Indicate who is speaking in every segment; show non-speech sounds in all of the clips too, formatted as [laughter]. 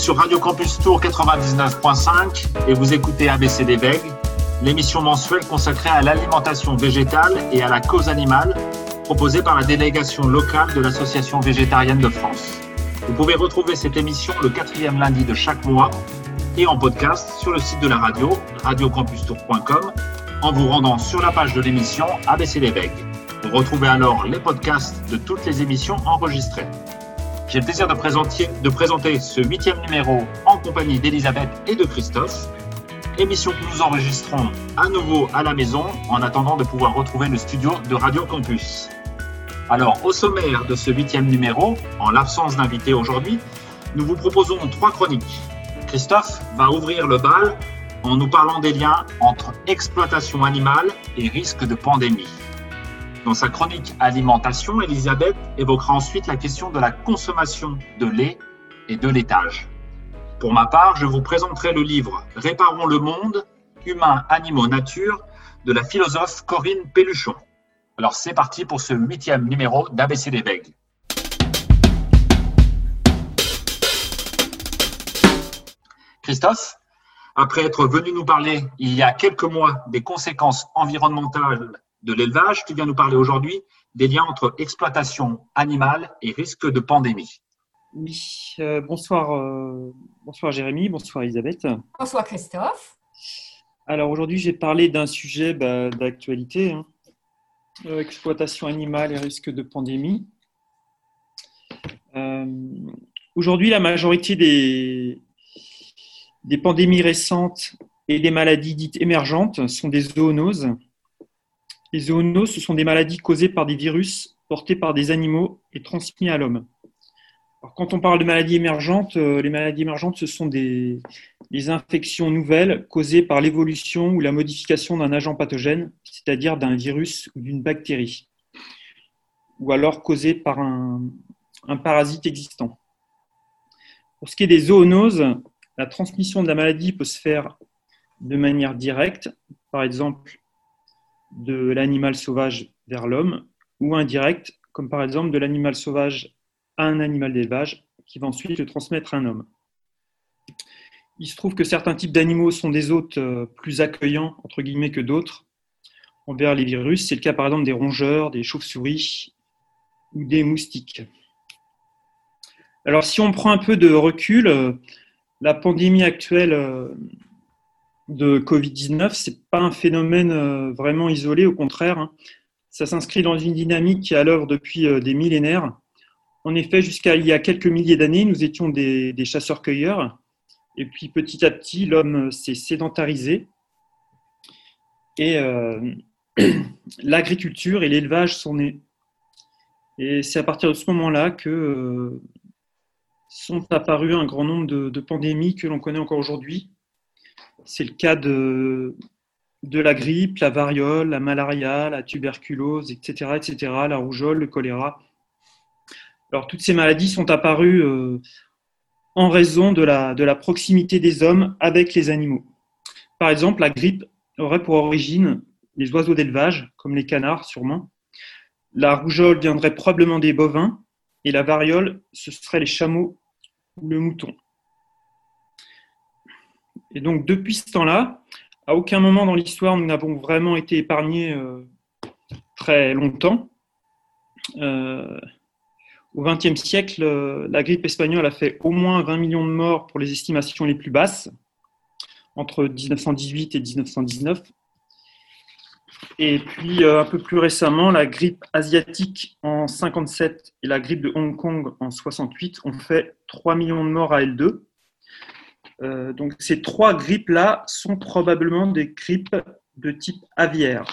Speaker 1: Sur Radio Campus Tour 99.5 et vous écoutez ABC des Veilles, l'émission mensuelle consacrée à l'alimentation végétale et à la cause animale, proposée par la délégation locale de l'Association végétarienne de France. Vous pouvez retrouver cette émission le quatrième lundi de chaque mois et en podcast sur le site de la radio, radiocampustour.com, en vous rendant sur la page de l'émission ABC des Veilles. Vous retrouvez alors les podcasts de toutes les émissions enregistrées. J'ai le plaisir de présenter, ce huitième numéro en compagnie d'Elisabeth et de Christophe. Émission que nous enregistrons à nouveau à la maison en attendant de pouvoir retrouver le studio de Radio Campus. Alors, au sommaire de ce huitième numéro, en l'absence d'invité aujourd'hui, nous vous proposons trois chroniques. Christophe va ouvrir le bal en nous parlant des liens entre exploitation animale et risque de pandémie. Dans sa chronique Alimentation, Elisabeth évoquera ensuite la question de la consommation de lait et de laitage. Pour ma part, je vous présenterai le livre Réparons le monde, humains, animaux, nature de la philosophe Corinne Pelluchon. Alors c'est parti pour ce huitième numéro d'ABC des Bègues. Christophe, après être venu nous parler il y a quelques mois des conséquences environnementales de l'élevage, tu viens nous parler aujourd'hui des liens entre exploitation animale et risque de pandémie.
Speaker 2: Oui, euh, bonsoir, euh, bonsoir Jérémy, bonsoir Elisabeth.
Speaker 3: Bonsoir Christophe.
Speaker 2: Alors aujourd'hui, j'ai parlé d'un sujet bah, d'actualité, hein. euh, exploitation animale et risque de pandémie. aujourd'hui, la majorité des, des pandémies récentes et des maladies dites émergentes sont des zoonoses les zoonoses, ce sont des maladies causées par des virus portés par des animaux et transmis à l'homme. quand on parle de maladies émergentes, euh, les maladies émergentes, ce sont des, infections nouvelles causées par l'évolution ou la modification d'un agent pathogène, c'est-à-dire d'un virus ou d'une bactérie, ou alors causées par un, un parasite existant. Pour ce qui est des zoonoses, la transmission de la maladie peut se faire de manière directe, par exemple de l'animal sauvage vers l'homme ou indirect, comme par exemple de l'animal sauvage à un animal d'élevage qui va ensuite le transmettre à un homme. Il se trouve que certains types d'animaux sont des hôtes euh, plus accueillants, entre guillemets, que d'autres envers les virus. C'est le cas par exemple des rongeurs, des chauves-souris ou des moustiques. Alors si on prend un peu de recul, euh, la pandémie actuelle euh, de Covid-19, ce n'est pas un phénomène euh, vraiment isolé, au contraire. Hein. Ça s'inscrit dans une dynamique qui est à l'œuvre depuis euh, des millénaires. En effet, jusqu'à il y a quelques milliers d'années, nous étions des, chasseurs-cueilleurs. Et puis petit à petit, l'homme s'est sédentarisé. Et euh, [clears throat] l'agriculture et l'élevage sont nés. Et c'est à partir de ce moment-là que sont apparus un grand nombre de pandémies que l'on connaît encore aujourd'hui, c'est le cas de, la grippe, la variole, la malaria, la tuberculose, etc., etc., la rougeole, le choléra. Alors, toutes ces maladies sont apparues euh, en raison de la proximité des hommes avec les animaux. Par exemple, la grippe aurait pour origine les oiseaux d'élevage, comme les canards sûrement. La rougeole viendrait probablement des bovins, et la variole, ce serait les chameaux ou le mouton. Et donc, depuis ce temps-là, à aucun moment dans l'histoire, nous n'avons vraiment été épargnés euh, très longtemps. Euh, au XXe siècle, euh, la grippe espagnole a fait au moins 20 millions de morts pour les estimations les plus basses, entre 1918 et 1919. Et puis, un peu plus récemment, la grippe asiatique en 57 et la grippe de Hong Kong en 68 ont fait 3 millions de morts à L2. Euh, donc ces trois grippes-là sont probablement des grippes de type aviaire.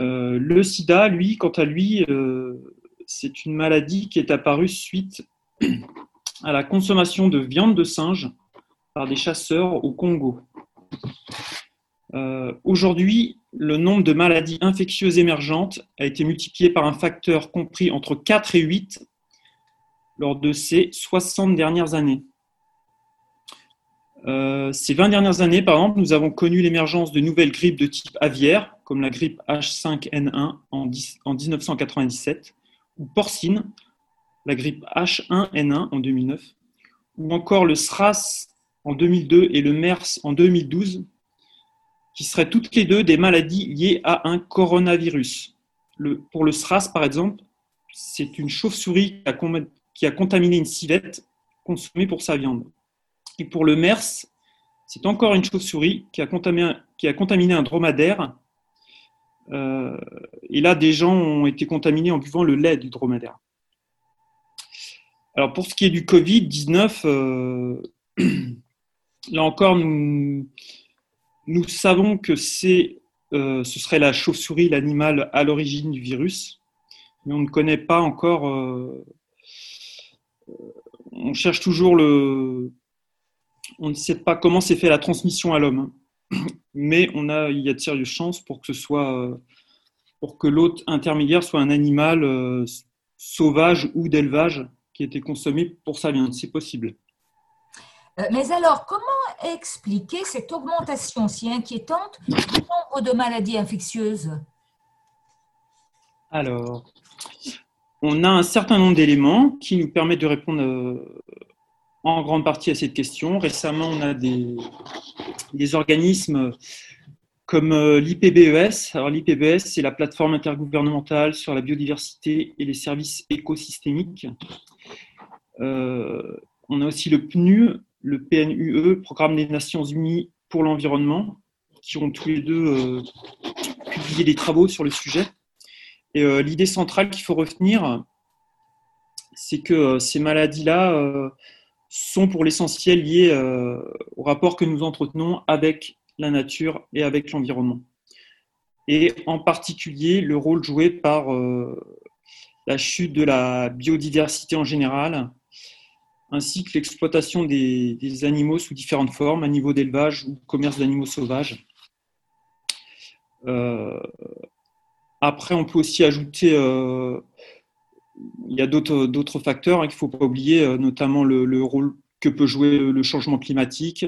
Speaker 2: Euh, le sida, lui, quant à lui, euh, c'est une maladie qui est apparue suite [clears throat] à la consommation de viande de singe par des chasseurs au Congo. Aujourd'hui, le nombre de maladies infectieuses émergentes a été multiplié par un facteur compris entre 4 et 8 lors de ces 60 dernières années. Euh, ces 20 dernières années, par exemple, nous avons connu l'émergence de nouvelles grippes de type aviaire, comme la grippe H5N1 en, 1997, ou porcine la grippe H1N1 en 2009, ou encore le SRAS en 2002 et le MERS en 2012, qui seraient toutes les deux des maladies liées à un coronavirus. Pour le SRAS, par exemple, c'est une chauve-souris qui a, contaminé une civette consommée pour sa viande. Et pour le MERS, c'est encore une chauve-souris qui, a contaminé un dromadaire. Euh, et là, des gens ont été contaminés en buvant le lait du dromadaire. Alors pour ce qui est du Covid-19, euh, [clears throat] là encore, nous, savons que c'est, euh, ce serait la chauve-souris, l'animal à l'origine du virus, mais on ne connaît pas encore. On cherche toujours le. On ne sait pas comment s'est fait la transmission à l'homme, mais on a, il y a de sérieuses chances pour que ce soit, pour que l'autre intermédiaire soit un animal sauvage ou d'élevage qui a été consommé pour sa viande. C'est possible.
Speaker 3: Euh, mais alors, comment expliquer cette augmentation si inquiétante du nombre de maladies infectieuses?
Speaker 2: Alors, on a un certain nombre d'éléments qui nous permettent de répondre euh, en grande partie à cette question. Récemment, on a des, organismes comme euh, l'IPBES. Alors, l'IPBES, c'est la plateforme intergouvernementale sur la biodiversité et les services écosystémiques. on a aussi le PNU, le PNUE, Programme des Nations Unies pour l'environnement, qui ont tous les deux euh, publié des travaux sur le sujet. Et euh, l'idée centrale qu'il faut retenir, c'est que euh, ces maladies-là sont pour l'essentiel liées au rapport que nous entretenons avec la nature et avec l'environnement. Et en particulier le rôle joué par la chute de la biodiversité en général, ainsi que l'exploitation des, animaux sous différentes formes, à niveau d'élevage ou commerce d'animaux sauvages. Euh, après, on peut aussi ajouter, euh, il y a d'autres facteurs hein, qu'il ne faut pas oublier, euh, notamment le, rôle que peut jouer le changement climatique,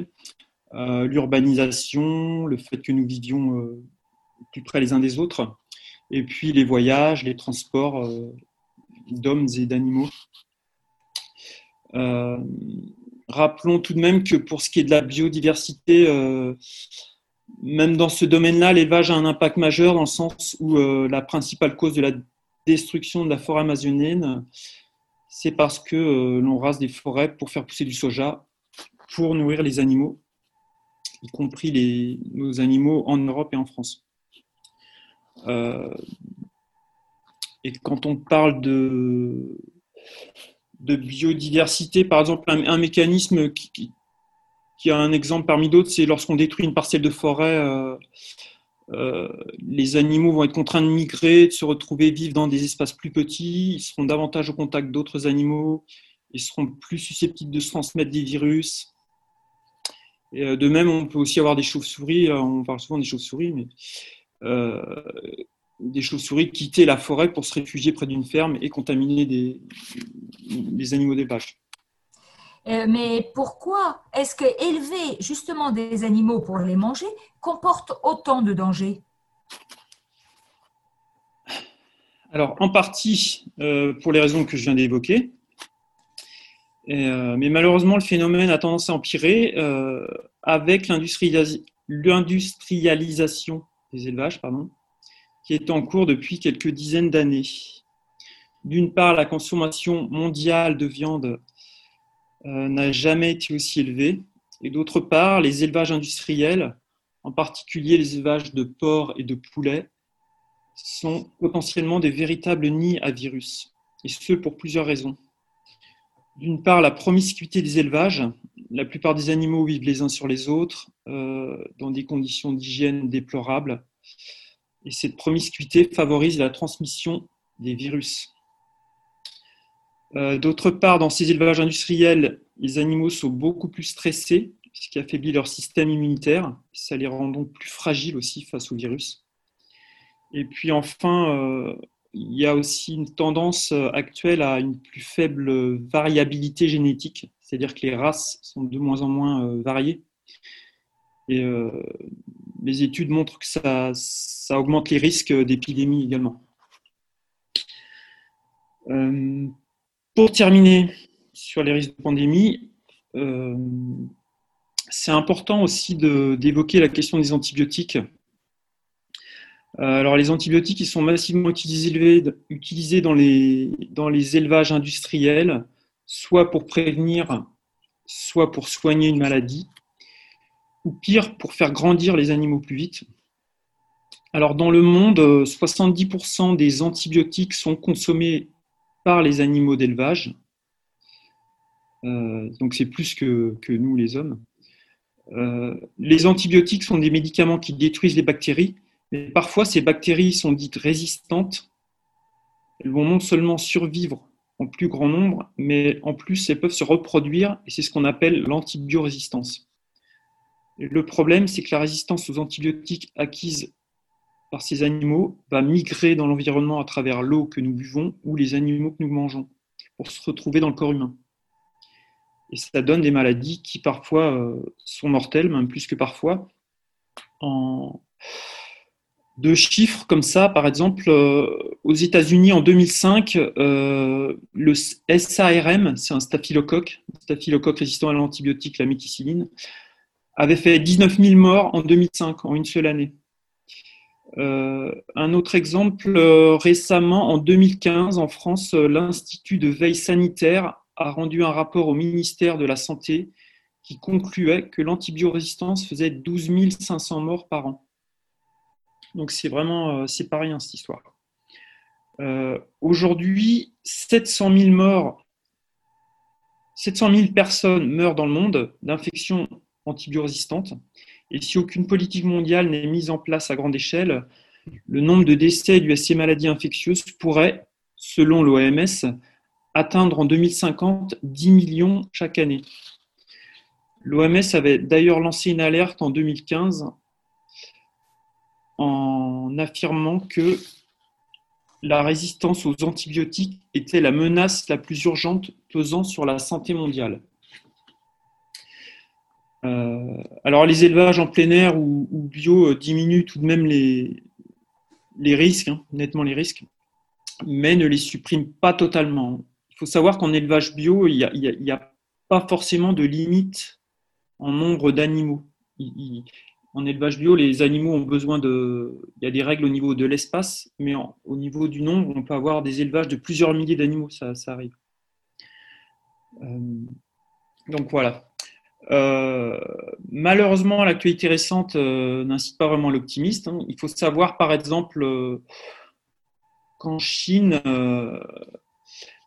Speaker 2: l'urbanisation, le fait que nous vivions plus près les uns des autres, et puis les voyages, les transports d'hommes et d'animaux. Euh, rappelons tout de même que pour ce qui est de la biodiversité, euh, même dans ce domaine-là, l'élevage a un impact majeur dans le sens où euh, la principale cause de la destruction de la forêt amazonienne, c'est parce que l'on rase des forêts pour faire pousser du soja, pour nourrir les animaux, y compris les, nos animaux en Europe et en France. et quand on parle de, de biodiversité, par exemple, un, mécanisme qui, a un exemple parmi d'autres, c'est lorsqu'on détruit une parcelle de forêt, euh, euh, les animaux vont être contraints de migrer, de se retrouver vivre dans des espaces plus petits, ils seront davantage au contact d'autres animaux, ils seront plus susceptibles de se transmettre des virus. Euh, de même, on peut aussi avoir des chauves-souris, on parle souvent des chauves-souris, mais des chauves-souris quitter la forêt pour se réfugier près d'une ferme et contaminer des, des animaux.
Speaker 3: Euh, mais pourquoi est-ce que élever justement des animaux pour les manger comporte autant de dangers?
Speaker 2: Alors, en partie euh, pour les raisons que je viens d'évoquer, euh, mais malheureusement, le phénomène a tendance à empirer avec l'industrialisation des élevages, pardon, qui est en cours depuis quelques dizaines d'années. D'une part, la consommation mondiale de viande n'a jamais été aussi élevée, et d'autre part, les élevages industriels, en particulier les élevages de porcs et de poulets, sont potentiellement des véritables nids à virus, et ce pour plusieurs raisons. D'une part, la promiscuité des élevages. La plupart des animaux vivent les uns sur les autres euh, dans des conditions d'hygiène déplorables et cette promiscuité favorise la transmission des virus. Euh, d'autre part, dans ces élevages industriels, les animaux sont beaucoup plus stressés, ce qui affaiblit leur système immunitaire. Ça les rend donc plus fragiles aussi face au virus. Et puis enfin, euh, il y a aussi une tendance actuelle à une plus faible variabilité génétique, c'est-à-dire que les races sont de moins en moins euh, variées. Et les études montrent que ça, augmente les risques d'épidémie également. Euh, pour terminer sur les risques de pandémie, euh, c'est important aussi d'évoquer la question des antibiotiques. alors les antibiotiques, sont massivement utilisés, dans, les, dans les élevages industriels, soit pour prévenir, soit pour soigner une maladie, ou pire, pour faire grandir les animaux plus vite. Alors dans le monde, 70% des antibiotiques sont consommés par les animaux d'élevage. Euh, donc c'est plus que, nous les hommes. Euh, les antibiotiques sont des médicaments qui détruisent les bactéries, mais parfois ces bactéries sont dites résistantes. Elles vont non seulement survivre en plus grand nombre, mais en plus elles peuvent se reproduire, et c'est ce qu'on appelle l'antibiorésistance. Le problème, c'est que la résistance aux antibiotiques acquise par ces animaux va migrer dans l'environnement à travers l'eau que nous buvons ou les animaux que nous mangeons pour se retrouver dans le corps humain. Et ça donne des maladies qui parfois euh, sont mortelles, même plus que parfois. En deux chiffres comme ça, par exemple, euh, aux États-Unis en 2005, euh, le SARM, c'est un staphylocoque, staphylocoque résistant à l'antibiotique, la méticilline, avait fait 19 000 morts en 2005, en une seule année. Un autre exemple, récemment, en 2015, en France, l'Institut de veille sanitaire a rendu un rapport au ministère de la Santé qui concluait que l'antibiorésistance faisait 12 500 morts par an. Donc c'est vraiment, euh, c'est pas rien cette histoire. Euh, aujourd'hui, 700 000 morts, 700 000 personnes meurent dans le monde d'infections antibiorésistantes. Et si aucune politique mondiale n'est mise en place à grande échelle, le nombre de décès dues à ces maladies infectieuses pourrait, selon l'OMS, atteindre en 2050 10 millions chaque année. L'OMS avait d'ailleurs lancé une alerte en 2015 en affirmant que la résistance aux antibiotiques était la menace la plus urgente pesant sur la santé mondiale. Euh, alors les élevages en plein air ou, bio euh, diminuent tout de même les, risques, hein, nettement les risques, mais ne les suppriment pas totalement faut savoir qu'en élevage bio, il n'y a, pas forcément de limite en nombre d'animaux. En élevage bio, les animaux ont besoin de. Il y a des règles au niveau de l'espace, mais au niveau du nombre, on peut avoir des élevages de plusieurs milliers d'animaux, ça, arrive. Euh, donc voilà. Euh, malheureusement, l'actualité récente euh, n'incite pas vraiment l'optimiste. Hein. Il faut savoir, par exemple, qu'en Chine,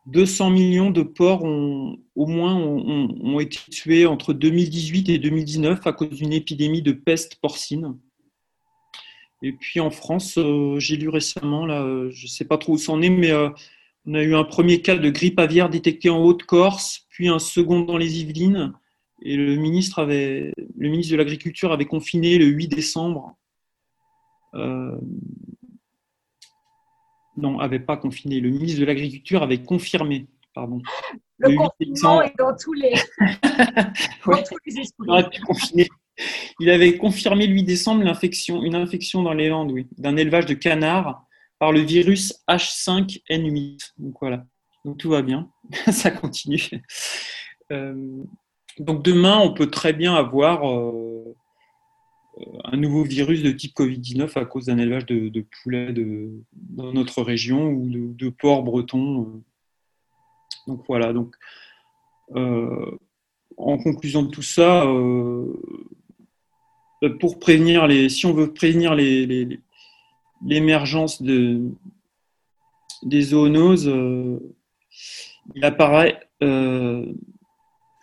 Speaker 2: 200 millions de porcs ont, au moins ont, été tués entre 2018 et 2019 à cause d'une épidémie de peste porcine. Et puis en France, euh, j'ai lu récemment, je ne sais pas trop où c'en est, mais euh, on a eu un premier cas de grippe aviaire détecté en Haute-Corse, puis un second dans les Yvelines. Et le ministre, avait, le ministre de l'Agriculture avait confiné le 8 décembre euh, non, avait pas confiné. Le ministre de l'Agriculture avait confirmé. Pardon.
Speaker 3: Le, confinement est dans tous les, [laughs] esprits.
Speaker 2: Il avait confirmé le 8 décembre l'infection, une infection dans les Landes, oui, d'un élevage de canards par le virus H5N8. Donc voilà. Donc tout va bien. [laughs] Ça continue. Euh, donc demain, on peut très bien avoir euh, euh, un nouveau virus de type Covid-19 à cause d'un élevage de, poulets dans notre région ou de, porcs bretons. Euh. Donc voilà. Donc, en conclusion de tout ça, pour prévenir les, si on veut prévenir l'émergence de, des zoonoses, il apparaît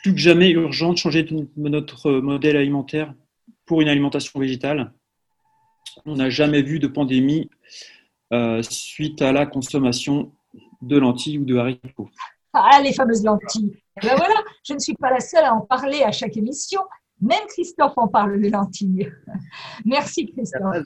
Speaker 2: plus que jamais urgent de changer notre modèle alimentaire pour une alimentation végétale. On n'a jamais vu de pandémie euh, suite à la consommation de lentilles ou de haricots.
Speaker 3: Ah, les fameuses lentilles. Eh ben voilà, je ne suis pas la seule à en parler à chaque émission. Même Christophe en parle de lentilles. [laughs] Merci Christophe.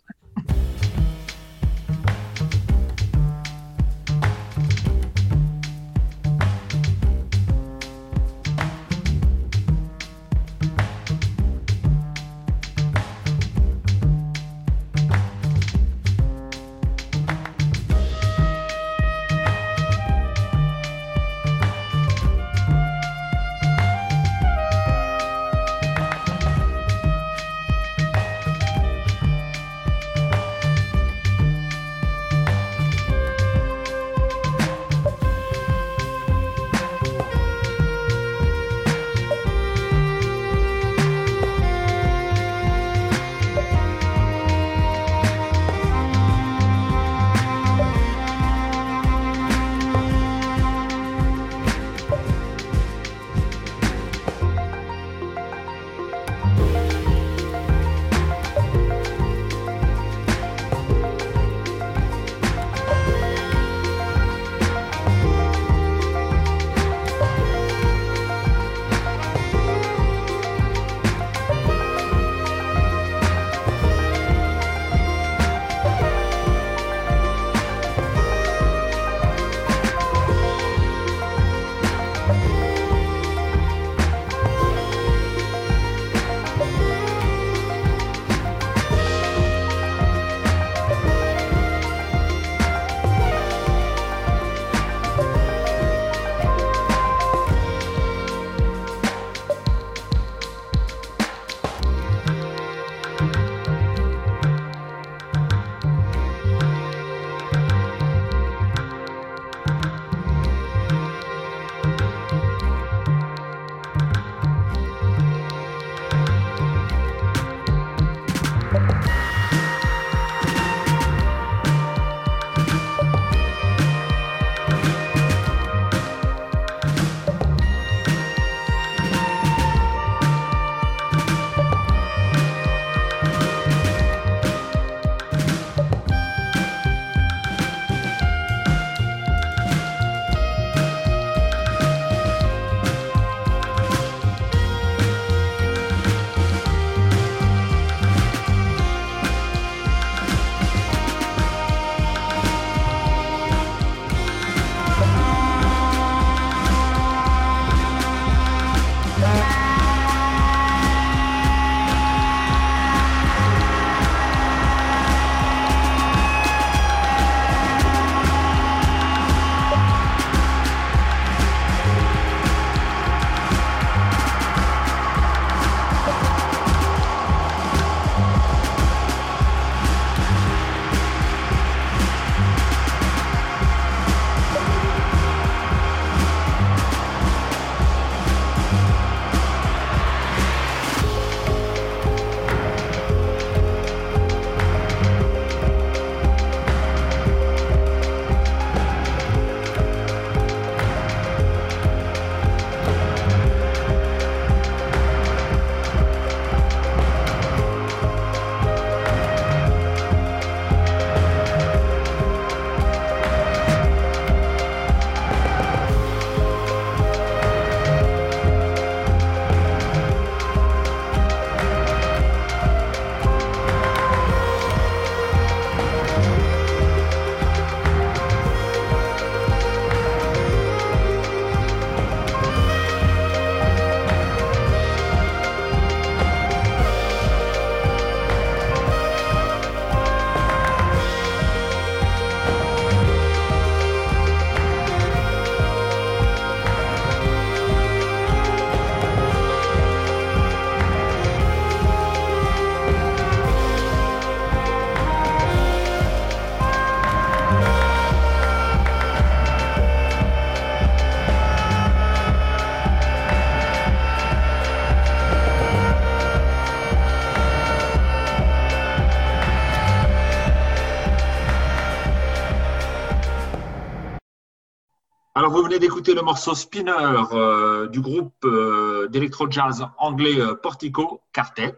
Speaker 1: Le morceau Spinner euh, du groupe euh, d'électro-jazz anglais euh, Portico Quartet.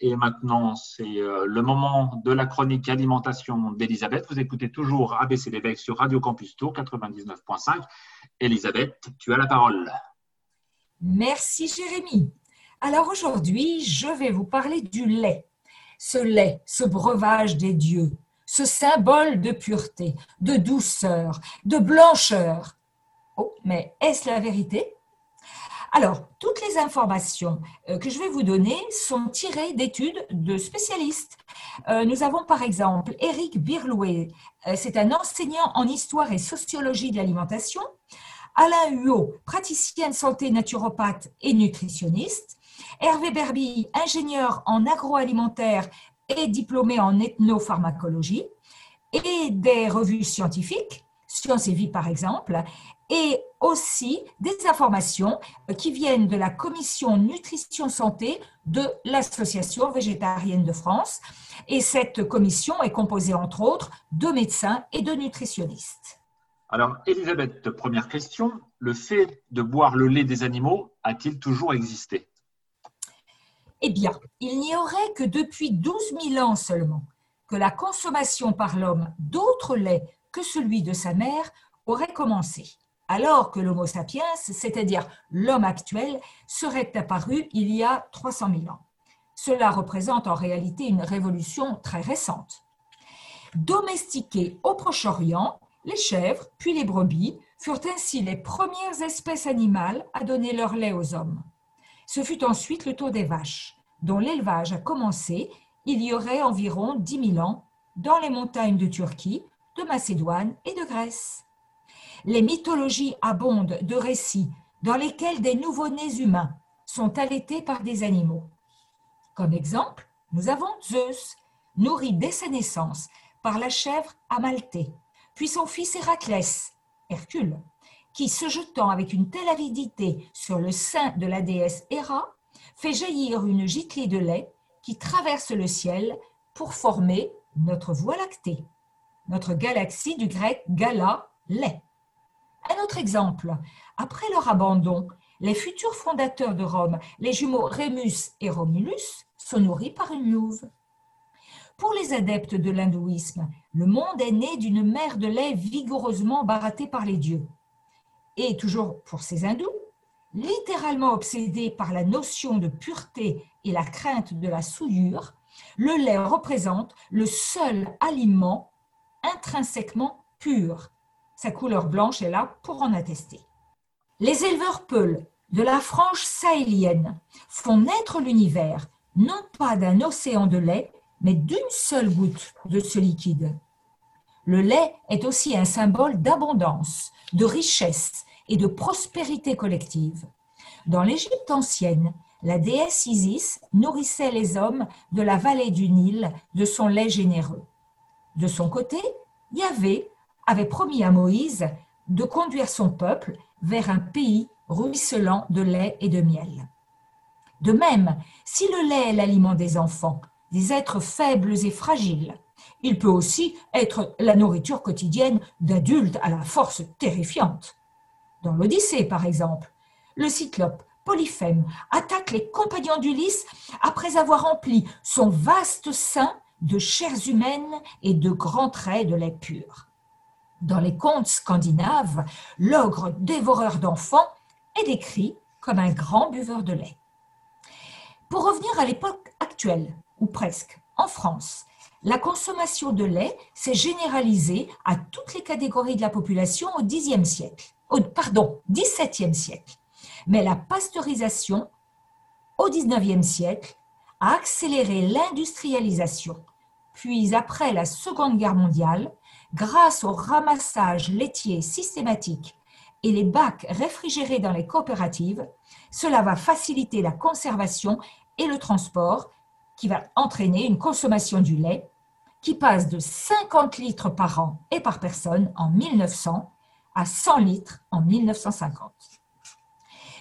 Speaker 1: Et maintenant, c'est le moment de la chronique alimentation d'Elisabeth. Vous écoutez toujours ABC sur Radio Campus Tour 99.5. Elisabeth, tu as la parole.
Speaker 3: Merci Jérémy. Alors aujourd'hui, je vais vous parler du lait. Ce lait, ce breuvage des dieux, ce symbole de pureté, de douceur, de blancheur. Oh, mais est-ce la vérité? Alors, toutes les informations euh, que je vais vous donner sont tirées d'études de spécialistes. Euh, nous avons par exemple Eric Birlouet, euh, c'est un enseignant en histoire et sociologie de l'alimentation. Alain Huot, praticien de santé naturopathe et nutritionniste. Hervé Berby, ingénieur en agroalimentaire et diplômé en ethnopharmacologie. Et des revues scientifiques, Science et Vie par exemple, et aussi des informations qui viennent de la commission nutrition santé de l'Association végétarienne de France. Et cette commission est composée entre autres de médecins et de nutritionnistes.
Speaker 1: Alors, Elisabeth, première question. Le fait de boire le lait des animaux a-t-il toujours existé?
Speaker 3: Eh bien, il n'y aurait que depuis 12 000 ans seulement que la consommation par l'homme d'autres laits que celui de sa mère aurait commencé alors que l'Homo sapiens, c'est-à-dire l'homme actuel, serait apparu il y a 300 000 ans. Cela représente en réalité une révolution très récente. Domestiquées au Proche-Orient, les chèvres, puis les brebis, furent ainsi les premières espèces animales à donner leur lait aux hommes. Ce fut ensuite le tour des vaches, dont l'élevage a commencé il y aurait environ 10 000 ans dans les montagnes de Turquie, de Macédoine et de Grèce les mythologies abondent de récits dans lesquels des nouveau-nés humains sont allaités par des animaux. Comme exemple, nous avons Zeus, nourri dès sa naissance par la chèvre Amalthée, puis son fils Héraclès, Hercule, qui, se jetant avec une telle avidité sur le sein de la déesse Héra, fait jaillir une giclée de lait qui traverse le ciel pour former notre Voie lactée, notre galaxie du grec gala, lait. Un autre exemple, après leur abandon, les futurs fondateurs de Rome, les jumeaux Rémus et Romulus, sont nourris par une louve. Pour les adeptes de l'hindouisme, le monde est né d'une mer de lait vigoureusement barattée par les dieux. Et toujours pour ces hindous, littéralement obsédés par la notion de pureté et la crainte de la souillure, le lait représente le seul aliment intrinsèquement pur sa couleur blanche est là pour en attester. Les éleveurs peuls de la frange sahélienne font naître l'univers non pas d'un océan de lait, mais d'une seule goutte de ce liquide. Le lait est aussi un symbole d'abondance, de richesse et de prospérité collective. Dans l'Égypte ancienne, la déesse Isis nourrissait les hommes de la vallée du Nil de son lait généreux. De son côté, Yahvé avait promis à Moïse de conduire son peuple vers un pays ruisselant de lait et de miel. De même, si le lait est l'aliment des enfants, des êtres faibles et fragiles, il peut aussi être la nourriture quotidienne d'adultes à la force terrifiante. Dans l'Odyssée, par exemple, le cyclope Polyphème attaque les compagnons d'Ulysse après avoir rempli son vaste sein de chairs humaines et de grands traits de lait pur. Dans les contes scandinaves, l'ogre dévoreur d'enfants est décrit comme un grand buveur de lait. Pour revenir à l'époque actuelle, ou presque, en France, la consommation de lait s'est généralisée à toutes les catégories de la population au Xe siècle, pardon, XVIIe siècle. Mais la pasteurisation au XIXe siècle a accéléré l'industrialisation. Puis après la Seconde Guerre mondiale, grâce au ramassage laitier systématique et les bacs réfrigérés dans les coopératives, cela va faciliter la conservation et le transport qui va entraîner une consommation du lait qui passe de 50 litres par an et par personne en 1900 à 100 litres en 1950.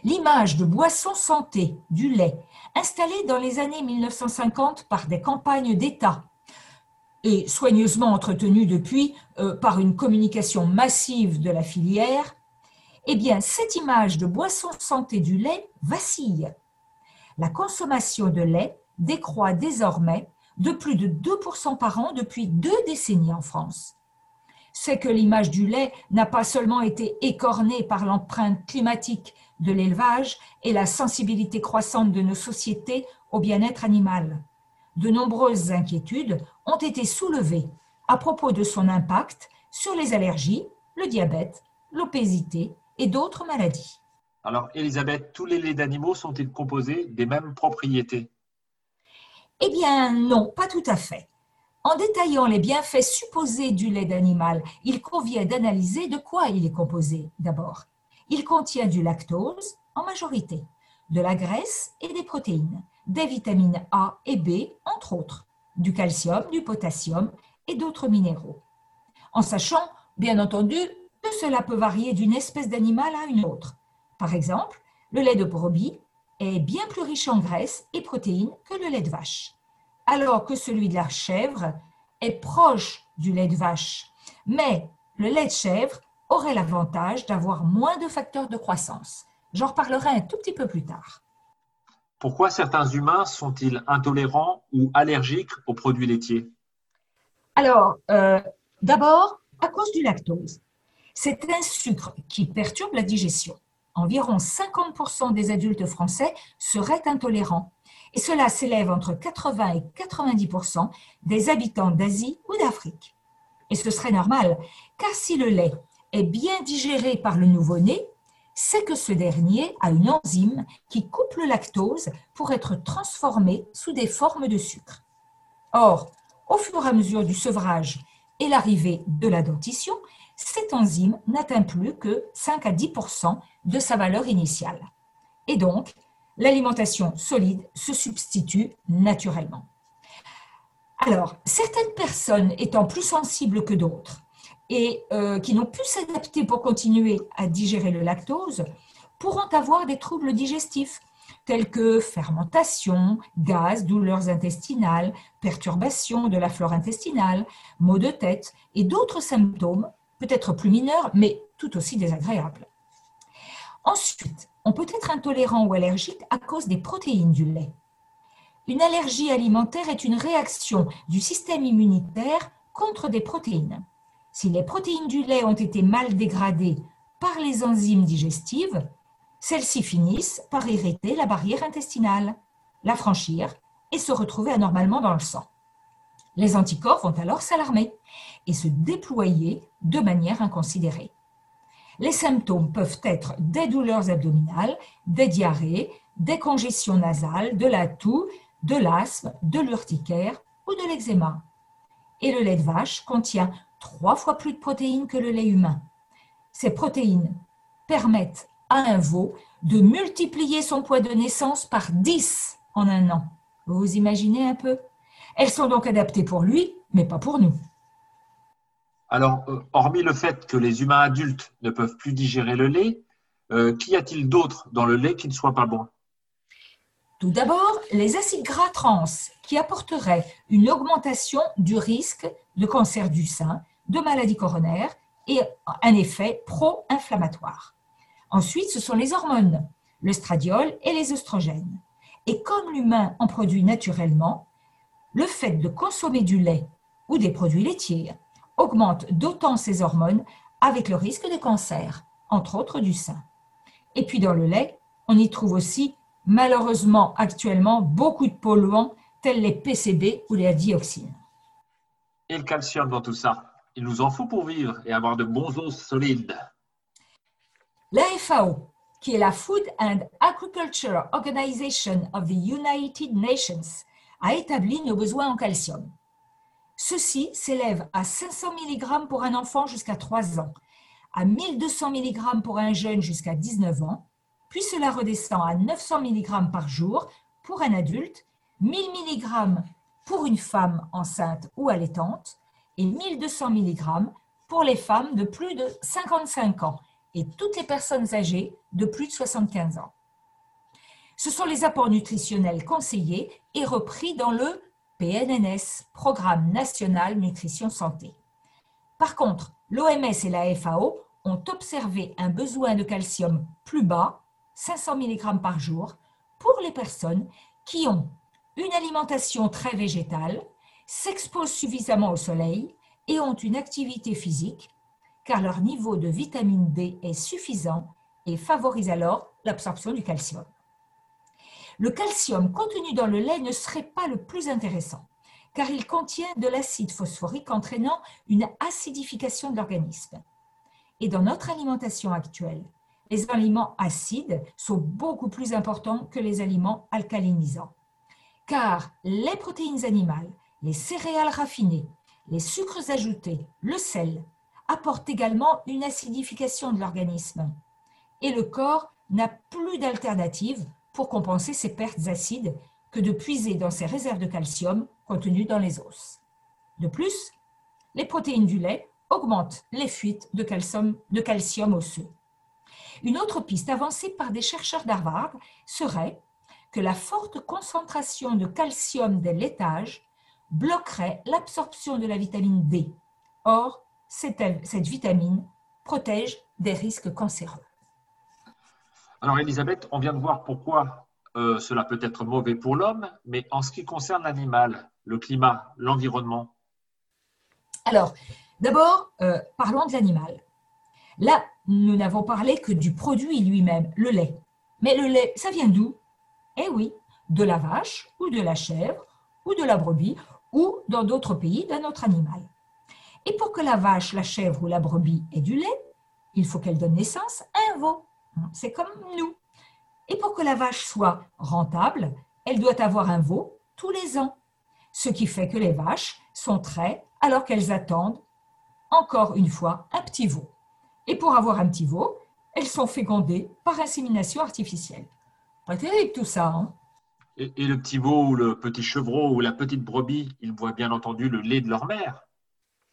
Speaker 3: L'image de boisson santé du lait installée dans les années 1950 par des campagnes d'État et soigneusement entretenu depuis euh, par une communication massive de la filière, eh bien, cette image de boisson santé du lait vacille. La consommation de lait décroît désormais de plus de 2% par an depuis deux décennies en France. C'est que l'image du lait n'a pas seulement été écornée par l'empreinte climatique de l'élevage et la sensibilité croissante de nos sociétés au bien-être animal. De nombreuses inquiétudes ont été soulevées à propos de son impact sur les allergies, le diabète, l'obésité et d'autres maladies.
Speaker 1: Alors, Elisabeth, tous les laits d'animaux sont-ils composés des mêmes propriétés?
Speaker 3: Eh bien, non, pas tout à fait. En détaillant les bienfaits supposés du lait d'animal, il convient d'analyser de quoi il est composé d'abord. Il contient du lactose en majorité, de la graisse et des protéines, des vitamines A et B, entre autres, du calcium, du potassium et d'autres minéraux. En sachant, bien entendu, que cela peut varier d'une espèce d'animal à une autre. Par exemple, le lait de brebis est bien plus riche en graisse et protéines que le lait de vache, alors que celui de la chèvre est proche du lait de vache. Mais le lait de chèvre aurait l'avantage d'avoir moins de facteurs de croissance. J'en reparlerai un tout petit peu plus tard.
Speaker 1: Pourquoi certains humains sont-ils intolérants ou allergiques aux produits laitiers?
Speaker 3: Alors, euh, d'abord, à cause du lactose. C'est un sucre qui perturbe la digestion. Environ 50% des adultes français seraient intolérants. Et cela s'élève entre 80 et 90% des habitants d'Asie ou d'Afrique. Et ce serait normal, car si le lait est bien digéré par le nouveau-né, c'est que ce dernier a une enzyme qui coupe le lactose pour être transformé sous des formes de sucre. Or, au fur et à mesure du sevrage et l'arrivée de la dentition, cette enzyme n'atteint plus que 5 à 10% de sa valeur initiale. Et donc, l'alimentation solide se substitue naturellement. Alors, certaines personnes étant plus sensibles que d'autres et euh, qui n'ont pu s'adapter pour continuer à digérer le lactose pourront avoir des troubles digestifs tels que fermentation, gaz, douleurs intestinales, perturbations de la flore intestinale, maux de tête et d'autres symptômes, peut-être plus mineurs, mais tout aussi désagréables. Ensuite, on peut être intolérant ou allergique à cause des protéines du lait. Une allergie alimentaire est une réaction du système immunitaire contre des protéines. Si les protéines du lait ont été mal dégradées par les enzymes digestives, celles-ci finissent par irriter la barrière intestinale, la franchir et se retrouver anormalement dans le sang. Les anticorps vont alors s'alarmer et se déployer de manière inconsidérée. Les symptômes peuvent être des douleurs abdominales, des diarrhées, des congestions nasales, de la toux, de l'asthme, de l'urticaire ou de l'eczéma. Et le lait de vache contient trois fois plus de protéines que le lait humain. Ces protéines permettent à un veau de multiplier son poids de naissance par 10 en un an. Vous vous imaginez un peu? Elles sont donc adaptées pour lui, mais pas pour nous.
Speaker 1: Alors, euh, hormis le fait que les humains adultes ne peuvent plus digérer le lait, euh, qu'y a-t-il d'autre dans le lait qui ne soit pas bon?
Speaker 3: Tout d'abord, les acides gras trans qui apporteraient une augmentation du risque de cancer du sein de maladies coronaires et un effet pro-inflammatoire. Ensuite, ce sont les hormones, le stradiol et les oestrogènes. Et comme l'humain en produit naturellement, le fait de consommer du lait ou des produits laitiers augmente d'autant ces hormones avec le risque de cancer, entre autres du sein. Et puis dans le lait, on y trouve aussi malheureusement actuellement beaucoup de polluants tels les PCB ou les dioxines.
Speaker 1: Et le calcium dans tout ça? Il nous en faut pour vivre et avoir de bons os solides.
Speaker 3: La FAO, qui est la Food and Agriculture Organization of the United Nations, a établi nos besoins en calcium. Ceux-ci s'élèvent à 500 mg pour un enfant jusqu'à 3 ans, à 1200 mg pour un jeune jusqu'à 19 ans, puis cela redescend à 900 mg par jour pour un adulte, 1000 mg pour une femme enceinte ou allaitante, et 1200 mg pour les femmes de plus de 55 ans et toutes les personnes âgées de plus de 75 ans. Ce sont les apports nutritionnels conseillés et repris dans le PNNS, Programme national nutrition santé. Par contre, l'OMS et la FAO ont observé un besoin de calcium plus bas, 500 mg par jour, pour les personnes qui ont une alimentation très végétale, s'exposent suffisamment au soleil et ont une activité physique, car leur niveau de vitamine D est suffisant et favorise alors l'absorption du calcium. Le calcium contenu dans le lait ne serait pas le plus intéressant, car il contient de l'acide phosphorique entraînant une acidification de l'organisme. Et dans notre alimentation actuelle, les aliments acides sont beaucoup plus importants que les aliments alcalinisants. Car les protéines animales, les céréales raffinées, les sucres ajoutés, le sel, apportent également une acidification de l'organisme. Et le corps n'a plus d'alternative pour compenser ces pertes acides que de puiser dans ses réserves de calcium contenues dans les os. De plus, les protéines du lait augmentent les fuites de calcium, de calcium osseux. Une autre piste avancée par des chercheurs d'Harvard serait que la forte concentration de calcium des laitages bloquerait l'absorption de la vitamine D. Or, cette, cette vitamine protège des risques cancéreux.
Speaker 1: Alors Elisabeth, on vient de voir pourquoi euh, cela peut être mauvais pour l'homme, mais en ce qui concerne l'animal, le climat, l'environnement
Speaker 3: Alors, d'abord, euh, parlons de l'animal. Là, nous n'avons parlé que du produit lui-même, le lait. Mais le lait, ça vient d'où? Eh oui, de la vache ou de la chèvre ou de la brebis ou dans d'autres pays d'un autre animal. Et pour que la vache, la chèvre ou la brebis ait du lait, il faut qu'elle donne naissance à un veau. C'est comme nous. Et pour que la vache soit rentable, elle doit avoir un veau tous les ans. Ce qui fait que les vaches sont très alors qu'elles attendent, encore une fois, un petit veau. Et pour avoir un petit veau, elles sont fécondées par insémination artificielle. Pas terrible tout ça, hein
Speaker 1: et, et, le petit veau ou le petit chevreau ou la petite brebis, ils boivent bien entendu le lait de leur mère.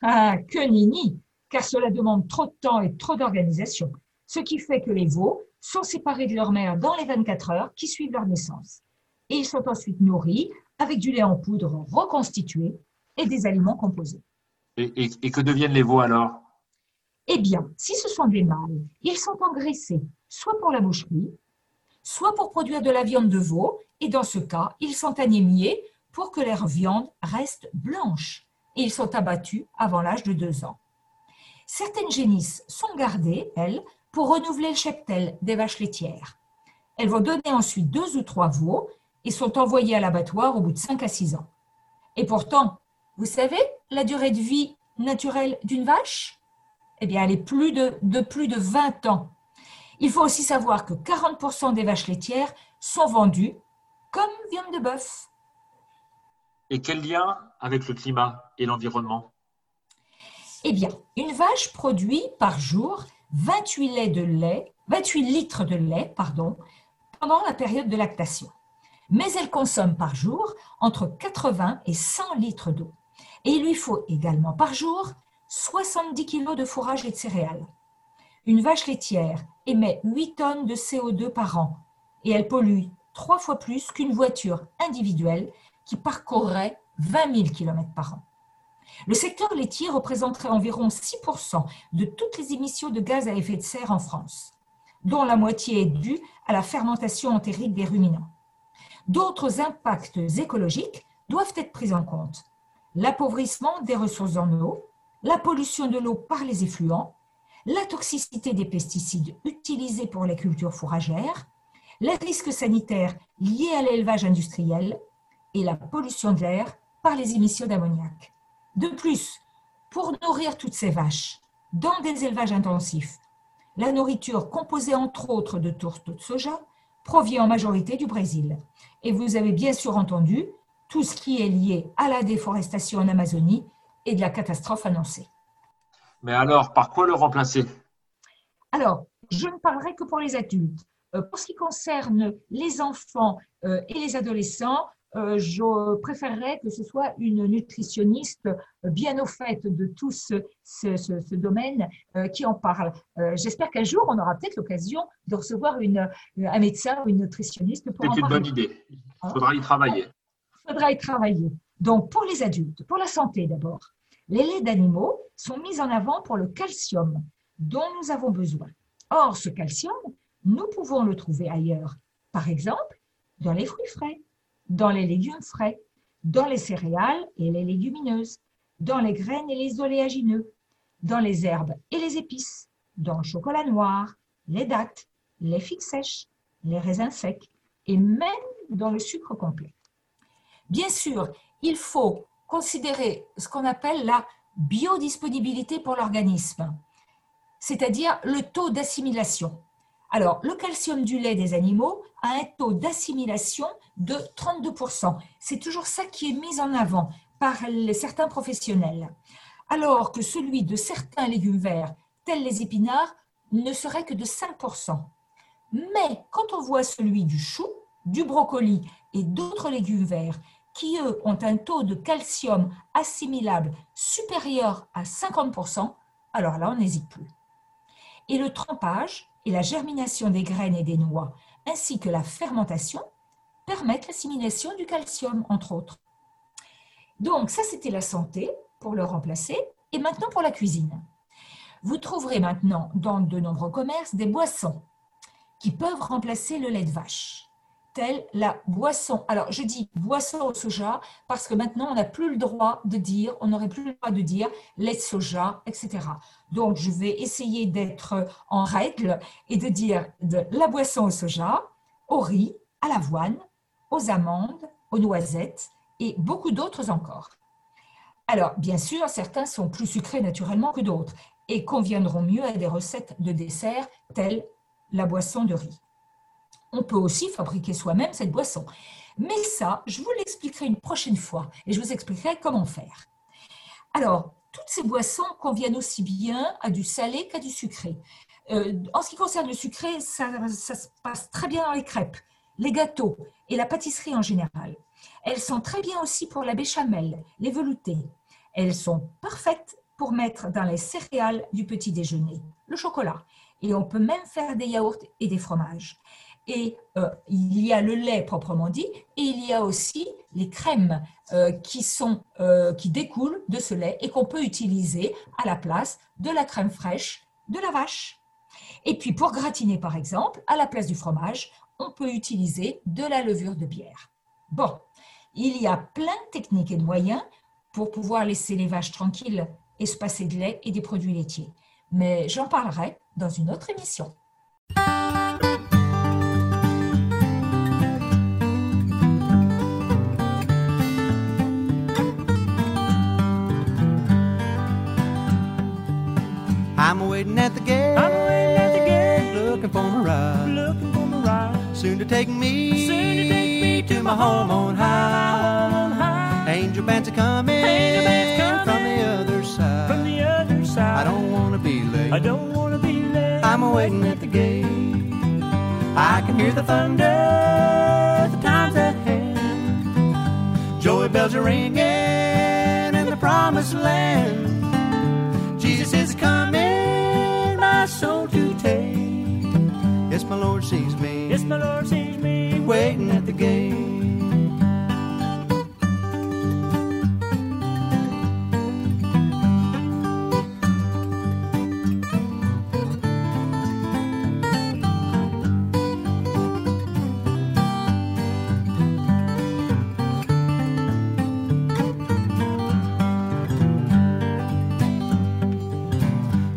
Speaker 3: Ah, que nini Car cela demande trop de temps et trop d'organisation. Ce qui fait que les veaux sont séparés de leur mère dans les 24 heures qui suivent leur naissance. Et ils sont ensuite nourris avec du lait en poudre reconstitué et des aliments composés.
Speaker 1: Et, et, et que deviennent les veaux alors?
Speaker 3: Eh bien, si ce sont des mâles, ils sont engraissés soit pour la boucherie, soit pour produire de la viande de veau, et dans ce cas, ils sont anémiés pour que leur viande reste blanche. Et ils sont abattus avant l'âge de deux ans. Certaines génisses sont gardées, elles, pour renouveler le cheptel des vaches laitières. Elles vont donner ensuite deux ou trois veaux et sont envoyées à l'abattoir au bout de cinq à six ans. Et pourtant, vous savez la durée de vie naturelle d'une vache? Eh bien, elle est plus de, de plus de 20 ans. Il faut aussi savoir que 40% des vaches laitières sont vendues comme viande de bœuf.
Speaker 1: Et quel lien avec le climat et l'environnement?
Speaker 3: Eh bien, une vache produit par jour 28, de lait, 28 litres de lait pardon, pendant la période de lactation. Mais elle consomme par jour entre 80 et 100 litres d'eau. Et il lui faut également par jour 70 kg de fourrage et de céréales. Une vache laitière émet 8 tonnes de CO2 par an et elle pollue trois fois plus qu'une voiture individuelle qui parcourrait 20 000 km par an. Le secteur laitier représenterait environ 6% de toutes les émissions de gaz à effet de serre en France, dont la moitié est due à la fermentation entérique des ruminants. D'autres impacts écologiques doivent être pris en compte. L'appauvrissement des ressources en eau, la pollution de l'eau par les effluents, la toxicité des pesticides utilisés pour les cultures fourragères, les risques sanitaires liés à l'élevage industriel et la pollution de l'air par les émissions d'ammoniac. De plus, pour nourrir toutes ces vaches dans des élevages intensifs, la nourriture composée entre autres de tourteaux de soja provient en majorité du Brésil. Et vous avez bien sûr entendu tout ce qui est lié à la déforestation en Amazonie et de la catastrophe annoncée.
Speaker 1: Mais alors, par quoi le remplacer?
Speaker 3: Alors, je ne parlerai que pour les adultes. Euh, pour ce qui concerne les enfants euh, et les adolescents, euh, je préférerais que ce soit une nutritionniste bien au fait de tout ce, ce, ce, domaine qui en parle. J'espère qu'un jour, on aura peut-être l'occasion de recevoir une, un médecin ou une nutritionniste
Speaker 1: pour C'est une bonne idée. Il faudra y travailler.
Speaker 3: Il faudra y travailler. Donc, pour les adultes, pour la santé d'abord, les laits d'animaux sont mis en avant pour le calcium, dont nous avons besoin. Or, ce calcium, nous pouvons le trouver ailleurs. Par exemple, dans les fruits frais, dans les légumes frais, dans les céréales et les légumineuses, dans les graines et les oléagineux, dans les herbes et les épices, dans le chocolat noir, les dattes, les figues sèches, les raisins secs et même dans le sucre complet. Bien sûr, il faut considérer ce qu'on appelle la biodisponibilité pour l'organisme, c'est-à-dire le taux d'assimilation. Alors, le calcium du lait des animaux a un taux d'assimilation de 32%. C'est toujours ça qui est mis en avant par certains professionnels. Alors que celui de certains légumes verts, tels les épinards, ne serait que de 5%. Mais quand on voit celui du chou, du brocoli et d'autres légumes verts qui, eux, ont un taux de calcium assimilable supérieur à 50%, alors là, on n'hésite plus. Et le trempage et la germination des graines et des noix, ainsi que la fermentation, permettent l'assimilation du calcium, entre autres. Donc, ça, c'était la santé, pour le remplacer. Et maintenant, pour la cuisine. Vous trouverez maintenant dans de nombreux commerces des boissons qui peuvent remplacer le lait de vache telle la boisson. Alors, je dis boisson au soja parce que maintenant, on n'a plus le droit de dire, on n'aurait plus le droit de dire lait soja, etc. Donc, je vais essayer d'être en règle et de dire de la boisson au soja, au riz, à l'avoine, aux amandes, aux noisettes et beaucoup d'autres encore. Alors, bien sûr, certains sont plus sucrés naturellement que d'autres et conviendront mieux à des recettes de dessert telles la boisson de riz. On peut aussi fabriquer soi-même cette boisson. Mais ça, je vous l'expliquerai une prochaine fois et je vous expliquerai comment faire. Alors, toutes ces boissons conviennent aussi bien à du salé qu'à du sucré. Euh, en ce qui concerne le sucré, ça, ça, se passe très bien dans les crêpes, les gâteaux et la pâtisserie en général. Elles sont très bien aussi pour la béchamel, les veloutés. Elles sont parfaites pour mettre dans les céréales du petit déjeuner, le chocolat. Et on peut même faire des yaourts et des fromages. Et euh, il y a le lait proprement dit, et il y a aussi les crèmes euh, qui, euh, qui découlent de ce lait et qu'on peut utiliser à la place de la crème fraîche de la vache. Et puis pour gratiner par exemple, à la place du fromage, on peut utiliser de la levure de bière. Bon, il y a plein de techniques et de moyens pour pouvoir laisser les vaches tranquilles et se passer de lait et des produits laitiers. Mais j'en parlerai dans une autre émission.
Speaker 4: Waiting at the gate. I'm waiting at the gate, looking for my ride.
Speaker 5: Looking for my ride.
Speaker 4: Soon to take me,
Speaker 5: Soon to take me
Speaker 4: to my home on high.
Speaker 5: home on high.
Speaker 4: Angel bands are coming,
Speaker 5: Angel bands coming
Speaker 4: from the other side.
Speaker 5: From the other side.
Speaker 4: I don't wanna be late.
Speaker 5: I don't wanna be late.
Speaker 4: I'm waiting at the gate. I can hear the thunder, the time's at hand. Joy bells are ringing in the promised land. Jesus is coming, soul to take. Yes, my Lord sees me.
Speaker 5: Yes, my Lord sees me
Speaker 4: waiting at the gate.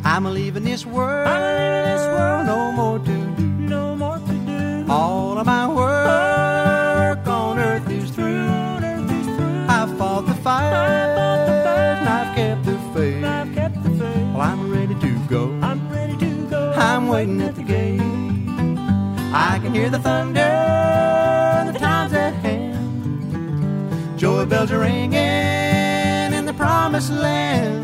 Speaker 4: I'm leaving this world, waiting at the gate. I can hear the thunder, the time's at hand. Joy bells are ringing in the promised land.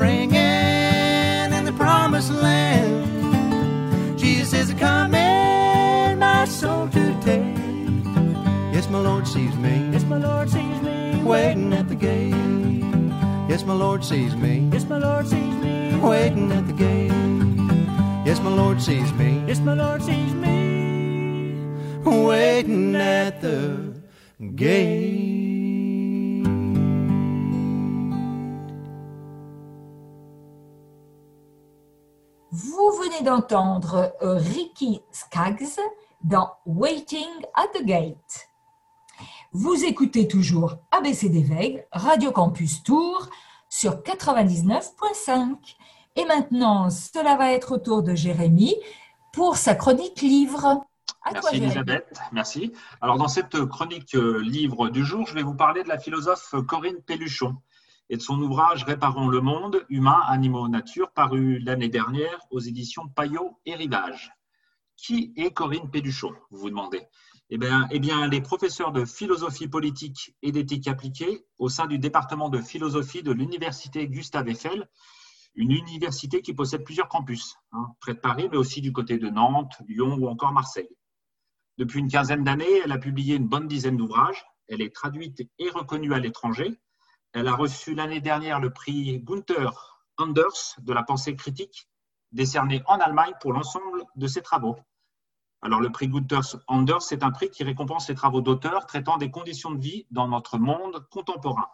Speaker 4: ringing in the promised land. Jesus is coming, my soul to take. Yes, my Lord sees me.
Speaker 5: Yes, my Lord sees me
Speaker 4: waiting at the gate. Yes, my Lord sees me.
Speaker 5: Yes, my Lord sees me
Speaker 4: waiting at the gate. Yes, my Lord sees me.
Speaker 5: Yes, my Lord sees me
Speaker 4: waiting at
Speaker 3: venez d'entendre euh, Ricky Skaggs dans Waiting at the Gate. Vous écoutez toujours ABCD Veille, Radio Campus Tour sur 99.5. Et maintenant, cela va être au tour de Jérémy pour sa chronique livre. À toi,
Speaker 1: Merci
Speaker 3: Jérémy.
Speaker 1: Elisabeth, merci. Alors dans cette chronique euh, livre du jour, je vais vous parler de la philosophe Corinne Pelluchon et de son ouvrage Réparons le monde, humains, animaux, nature, paru l'année dernière aux éditions Payot et Rivage. Qui est Corinne Pelluchon, vous vous demandez? Eh bien, eh bien, elle est professeure de philosophie politique et d'éthique appliquée au sein du département de philosophie de l'université Gustave Eiffel, une université qui possède plusieurs campus, hein, près de Paris, mais aussi du côté de Nantes, Lyon ou encore Marseille. Depuis une quinzaine d'années, elle a publié une bonne dizaine d'ouvrages. Elle est traduite et reconnue à l'étranger. Elle a reçu l'année dernière le prix Gunther Anders de la pensée critique, décerné en Allemagne pour l'ensemble de ses travaux. Alors, le prix Gunther Anders, c'est un prix qui récompense les travaux d'auteurs traitant des conditions de vie dans notre monde contemporain.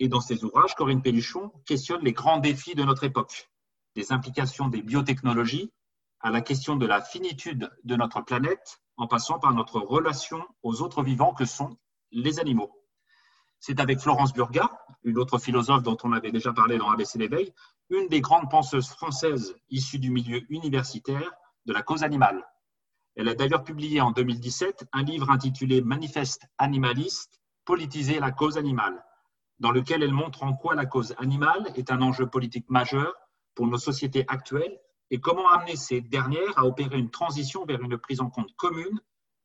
Speaker 1: Et dans ses ouvrages, Corinne Pelluchon questionne les grands défis de notre époque, des implications des biotechnologies à la question de la finitude de notre planète, en passant par notre relation aux autres vivants que sont les animaux. C'est avec Florence Burga, une autre philosophe dont on avait déjà parlé dans ABC l'éveil, une des grandes penseuses françaises issues du milieu universitaire de la cause animale. Elle a d'ailleurs publié en 2017 un livre intitulé Manifeste animaliste, politiser la cause animale, dans lequel elle montre en quoi la cause animale est un enjeu politique majeur pour nos sociétés actuelles et comment amener ces dernières à opérer une transition vers une prise en compte commune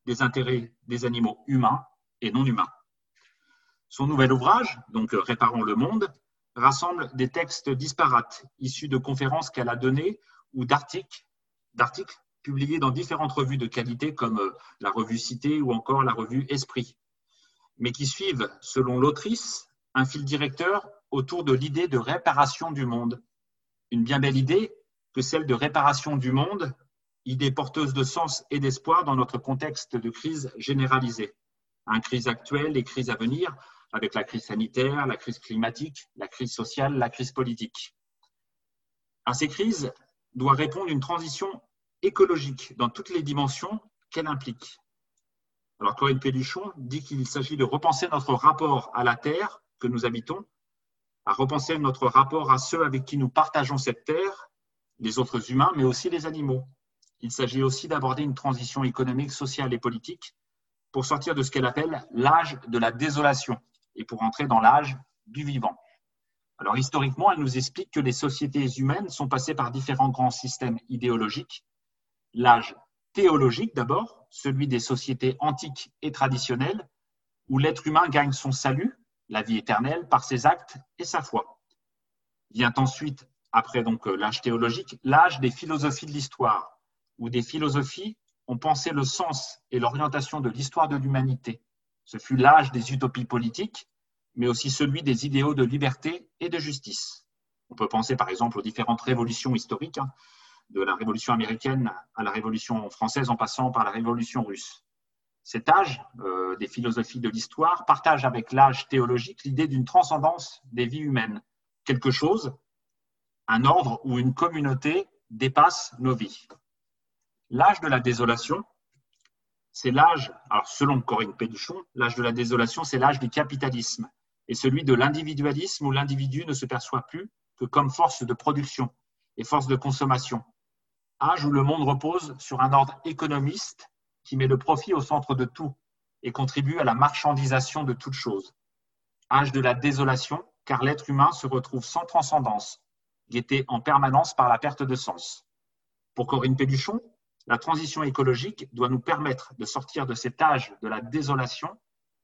Speaker 1: des intérêts des animaux humains et non humains. Son nouvel ouvrage, donc Réparons le monde, rassemble des textes disparates issus de conférences qu'elle a données ou d'articles, publiés dans différentes revues de qualité comme la revue Cité ou encore la revue Esprit, mais qui suivent, selon l'autrice, un fil directeur autour de l'idée de réparation du monde. Une bien belle idée que celle de réparation du monde, idée porteuse de sens et d'espoir dans notre contexte de crise généralisée. Un crise actuelle et crise à venir, avec la crise sanitaire, la crise climatique, la crise sociale, la crise politique. À ces crises doit répondre une transition écologique dans toutes les dimensions qu'elle implique. Alors Corinne Pelluchon dit qu'il s'agit de repenser notre rapport à la Terre que nous habitons, à repenser notre rapport à ceux avec qui nous partageons cette Terre, les autres humains, mais aussi les animaux. Il s'agit aussi d'aborder une transition économique, sociale et politique pour sortir de ce qu'elle appelle l'âge de la désolation et pour entrer dans l'âge du vivant. Alors historiquement, elle nous explique que les sociétés humaines sont passées par différents grands systèmes idéologiques. L'âge théologique d'abord, celui des sociétés antiques et traditionnelles, où l'être humain gagne son salut, la vie éternelle, par ses actes et sa foi. Vient ensuite, après donc l'âge théologique, l'âge des philosophies de l'histoire, où des philosophies ont pensé le sens et l'orientation de l'histoire de l'humanité. Ce fut l'âge des utopies politiques, mais aussi celui des idéaux de liberté et de justice. On peut penser par exemple aux différentes révolutions historiques, hein, de la révolution américaine à la révolution française en passant par la révolution russe. Cet âge euh, des philosophies de l'histoire partage avec l'âge théologique l'idée d'une transcendance des vies humaines, quelque chose, un ordre ou une communauté dépasse nos vies. L'âge de la désolation, c'est l'âge, alors selon Corinne Péduchon, l'âge de la désolation, c'est l'âge du capitalisme et celui de l'individualisme où l'individu ne se perçoit plus que comme force de production et force de consommation. Âge où le monde repose sur un ordre économiste qui met le profit au centre de tout et contribue à la marchandisation de toute chose. Âge de la désolation, car l'être humain se retrouve sans transcendance, guetté en permanence par la perte de sens. Pour Corinne Péduchon, la transition écologique doit nous permettre de sortir de cet âge de la désolation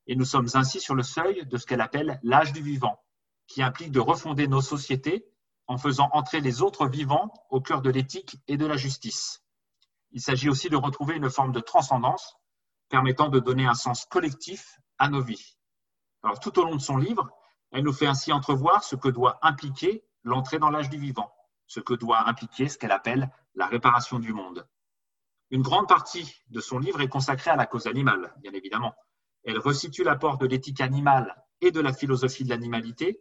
Speaker 1: et nous sommes ainsi sur le seuil de ce qu'elle appelle l'âge du vivant, qui implique de refonder nos sociétés en faisant entrer les autres vivants au cœur de l'éthique et de la justice. Il s'agit aussi de retrouver une forme de transcendance permettant de donner un sens collectif à nos vies. Alors, tout au long de son livre, Elle nous fait ainsi entrevoir ce que doit impliquer l'entrée dans l'âge du vivant, ce que doit impliquer ce qu'elle appelle la réparation du monde. Une grande partie de son livre est consacrée à la cause animale, bien évidemment. Elle resitue l'apport de l'éthique animale et de la philosophie de l'animalité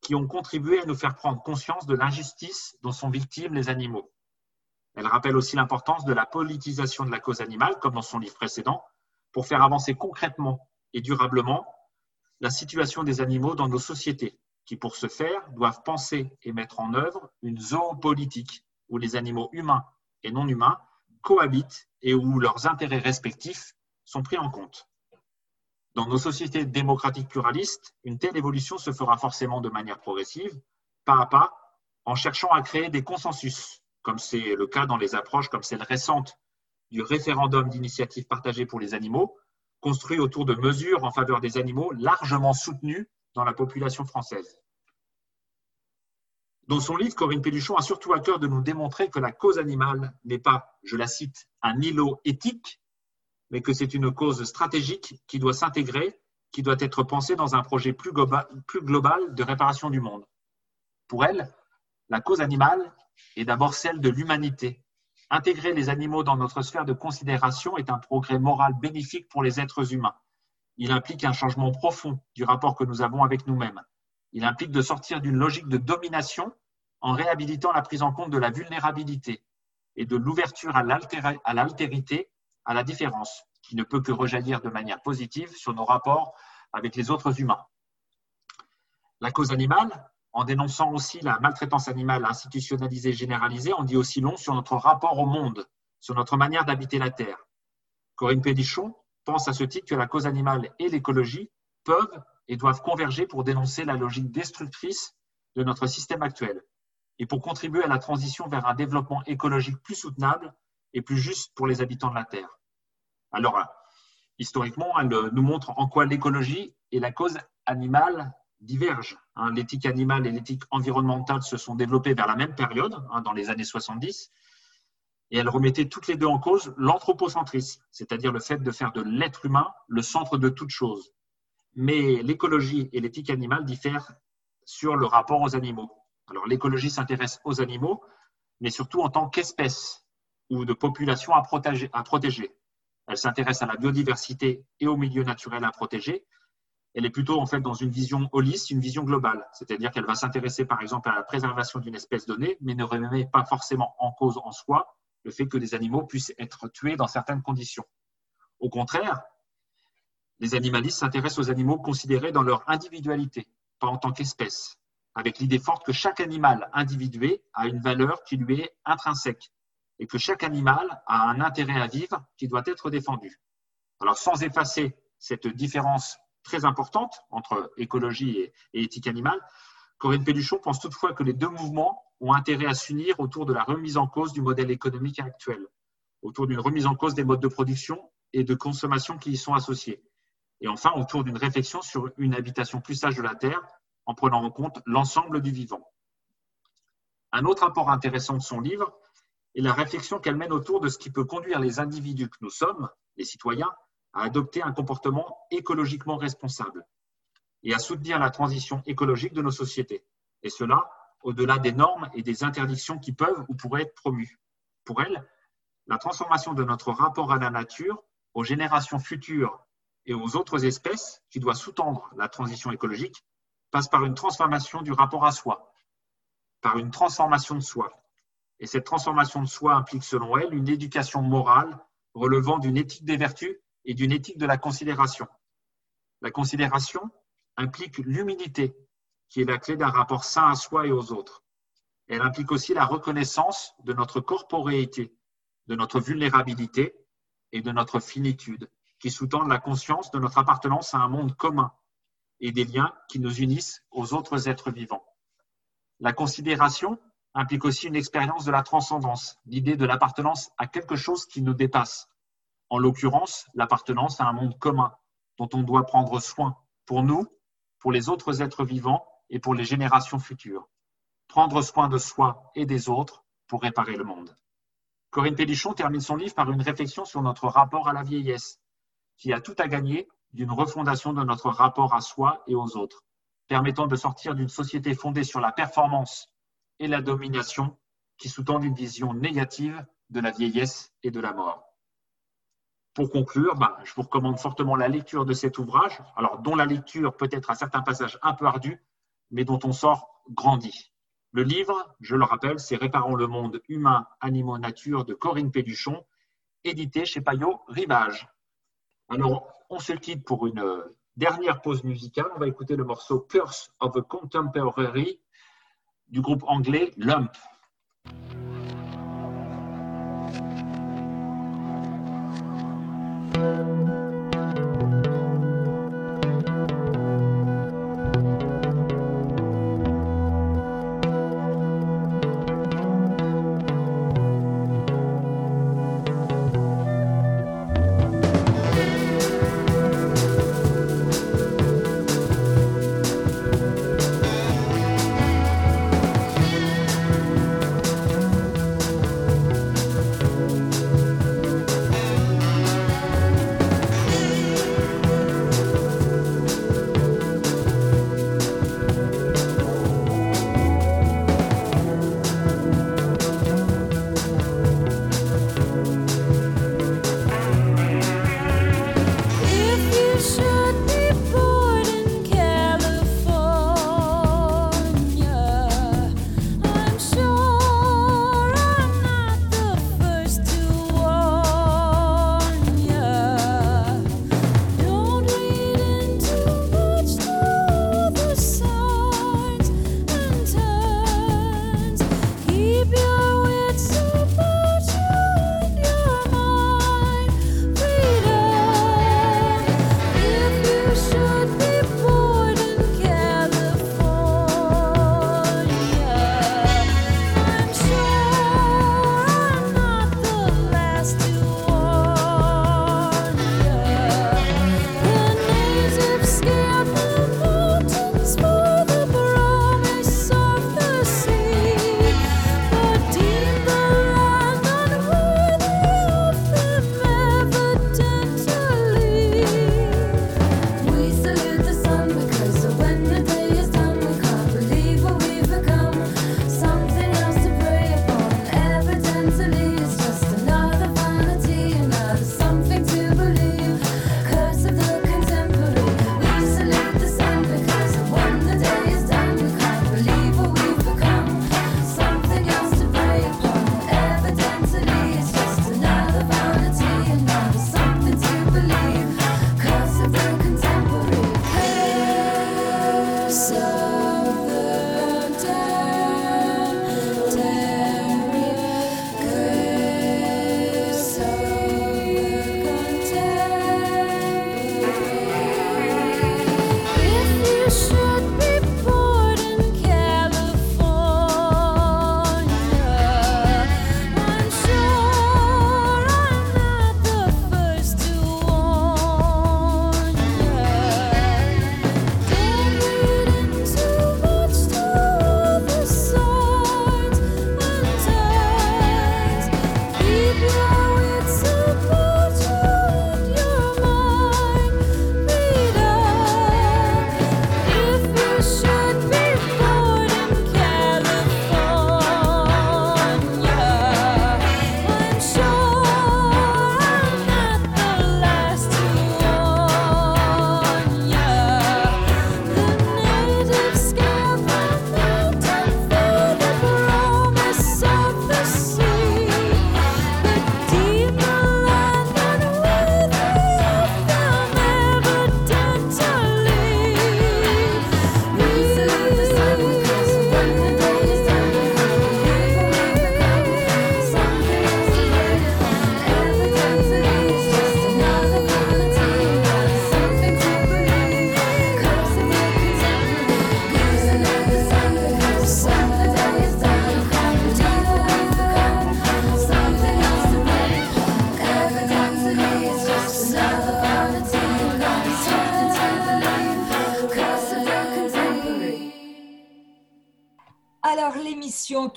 Speaker 1: qui ont contribué à nous faire prendre conscience de l'injustice dont sont victimes les animaux. Elle rappelle aussi l'importance de la politisation de la cause animale, comme dans son livre précédent, pour faire avancer concrètement et durablement la situation des animaux dans nos sociétés, qui pour ce faire doivent penser et mettre en œuvre une zoopolitique où les animaux humains et non humains cohabitent et où leurs intérêts respectifs sont pris en compte. Dans nos sociétés démocratiques pluralistes, une telle évolution se fera forcément de manière progressive, pas à pas, en cherchant à créer des consensus, comme c'est le cas dans les approches comme celle récente du référendum d'initiative partagée pour les animaux, construit autour de mesures en faveur des animaux largement soutenues dans la population française. Dans son livre, Corinne Péluchon a surtout à cœur de nous démontrer que la cause animale n'est pas, je la cite, un îlot éthique, mais que c'est une cause stratégique qui doit s'intégrer, qui doit être pensée dans un projet plus global, de réparation du monde. Pour elle, la cause animale est d'abord celle de l'humanité. Intégrer les animaux dans notre sphère de considération est un progrès moral bénéfique pour les êtres humains. Il implique un changement profond du rapport que nous avons avec nous-mêmes. Il implique de sortir d'une logique de domination en réhabilitant la prise en compte de la vulnérabilité et de l'ouverture à l'altérité, à la différence, qui ne peut que rejaillir de manière positive sur nos rapports avec les autres humains. La cause animale, en dénonçant aussi la maltraitance animale institutionnalisée généralisée, en dit aussi long sur notre rapport au monde, sur notre manière d'habiter la Terre. Corinne Pédichon pense à ce titre que la cause animale et l'écologie peuvent et doivent converger pour dénoncer la logique destructrice de notre système actuel et pour contribuer à la transition vers un développement écologique plus soutenable et plus juste pour les habitants de la Terre. Alors, historiquement, elle nous montre en quoi l'écologie et la cause animale divergent. Hein. L'éthique animale et l'éthique environnementale se sont développées vers la même période, hein, dans les années 70, et elles remettaient toutes les deux en cause l'anthropocentrisme, c'est-à-dire le fait de faire de l'être humain le centre de toute chose. Mais l'écologie et l'éthique animale diffèrent sur le rapport aux animaux. Alors l'écologie s'intéresse aux animaux, mais surtout en tant qu'espèce ou de population à protéger. Elle s'intéresse à la biodiversité et au milieu naturel à protéger. Elle est plutôt en fait dans une vision holiste, une vision globale, c'est-à-dire qu'elle va s'intéresser par exemple à la préservation d'une espèce donnée, mais ne remet pas forcément en cause en soi le fait que des animaux puissent être tués dans certaines conditions. Au contraire, les animalistes s'intéressent aux animaux considérés dans leur individualité, pas en tant qu'espèce, avec l'idée forte que chaque animal individué a une valeur qui lui est intrinsèque et que chaque animal a un intérêt à vivre qui doit être défendu. Alors sans effacer cette différence très importante entre écologie et, éthique animale, Corinne Péluchon pense toutefois que les deux mouvements ont intérêt à s'unir autour de la remise en cause du modèle économique actuel, autour d'une remise en cause des modes de production et de consommation qui y sont associés, et enfin autour d'une réflexion sur une habitation plus sage de la Terre en prenant en compte l'ensemble du vivant. Un autre apport intéressant de son livre est la réflexion qu'elle mène autour de ce qui peut conduire les individus que nous sommes, les citoyens, à adopter un comportement écologiquement responsable et à soutenir la transition écologique de nos sociétés. Et cela au-delà des normes et des interdictions qui peuvent ou pourraient être promues. Pour elle, la transformation de notre rapport à la nature, aux générations futures et aux autres espèces qui doit sous-tendre la transition écologique passe par une transformation du rapport à soi, par une transformation de soi. Et cette transformation de soi implique, selon elle, une éducation morale relevant d'une éthique des vertus et d'une éthique de la considération. La considération implique l'humilité, qui est la clé d'un rapport sain à soi et aux autres. Elle implique aussi la reconnaissance de notre corporéité, de notre vulnérabilité et de notre finitude, qui sous-tendent la conscience de notre appartenance à un monde commun et des liens qui nous unissent aux autres êtres vivants. La considération implique aussi une expérience de la transcendance, l'idée de l'appartenance à quelque chose qui nous dépasse, en l'occurrence l'appartenance à un monde commun dont on doit prendre soin pour nous, pour les autres êtres vivants et pour les générations futures. Prendre soin de soi et des autres pour réparer le monde. Corinne Pélichon termine son livre par une réflexion sur notre rapport à la vieillesse, qui a tout à gagner d'une refondation de notre rapport à soi et aux autres,
Speaker 6: permettant de sortir d'une société fondée sur la performance et la domination qui sous-tend une vision négative de la vieillesse et de la mort. Pour conclure, bah, je vous recommande fortement la lecture de cet ouvrage, alors dont la lecture peut être à certains passages un peu ardue, mais dont on sort grandi. Le livre, je le rappelle, c'est Réparons le monde humain, animaux, nature de Corinne Péduchon, édité chez Payot Rivage. Alors, on se quitte pour une euh, dernière pause musicale. On va écouter le morceau Curse of a Contemporary du groupe anglais Lump.